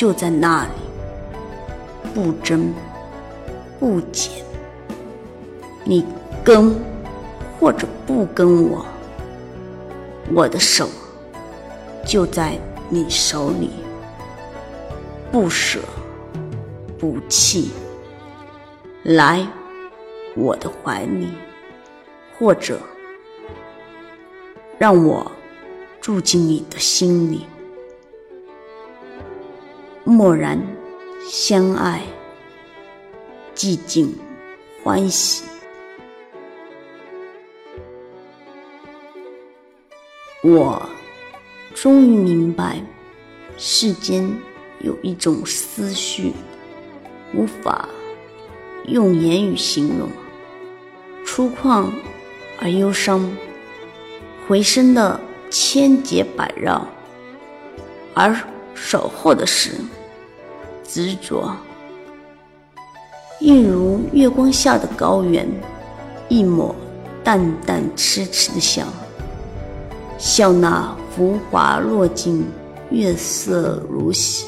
就在那里，不增不减。你跟或者不跟我，我的手就在你手里，不舍不弃。来我的怀里，或者。让我住进你的心里，默然相爱，寂静欢喜。我终于明白，世间有一种思绪，无法用言语形容，粗犷而忧伤。回声的千结百绕，而守候的是执着，一如月光下的高原，一抹淡淡痴痴的笑，笑那浮华落尽，月色如洗，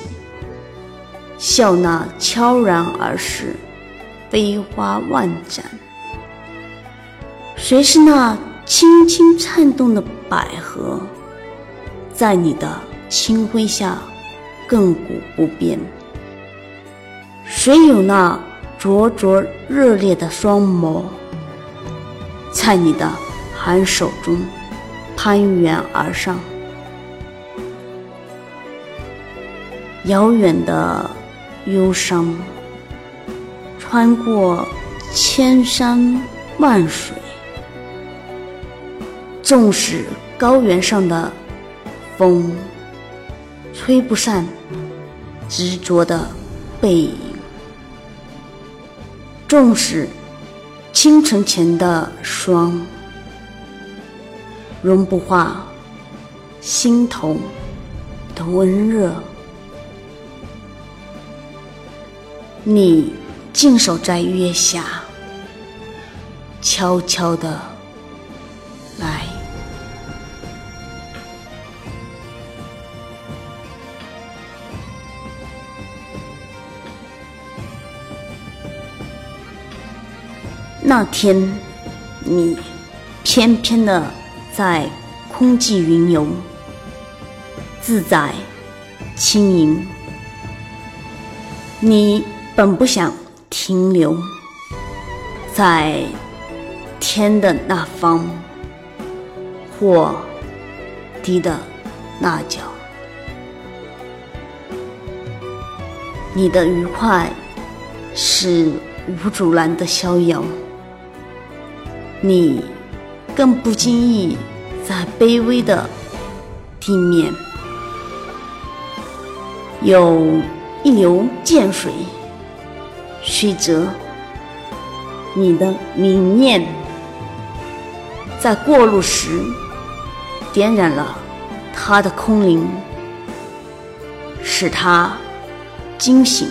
笑那悄然而逝，飞花万盏。谁是那？轻轻颤动的百合，在你的清辉下亘古不变。谁有那灼灼热烈的双眸，在你的寒手中攀援而上？遥远的忧伤，穿过千山万水。纵使高原上的风吹不散执着的背影，纵使清晨前的霜融不化心头的温热，你静守在月下，悄悄的那天，你翩翩的在空际云游，自在轻盈。你本不想停留在天的那方或地的那角，你的愉快是无阻拦的逍遥。你更不经意在卑微的地面，有一流涧水，随着你的明念，在过路时点燃了他的空灵，使他惊醒，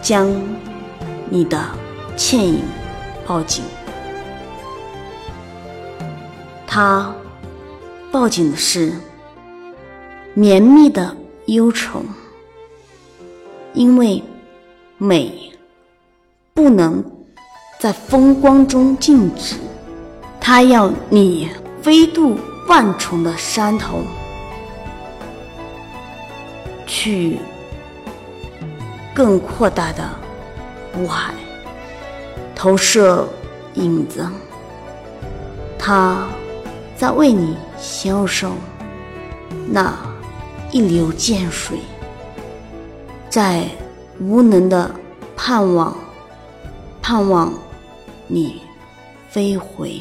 将你的倩影抱紧。他抱紧的是绵密的忧愁，因为美不能在风光中静止，他要你飞渡万重的山头，去更扩大的雾海，投射影子，他。在为你消受那一流见水，在无能的盼望，盼望你飞回。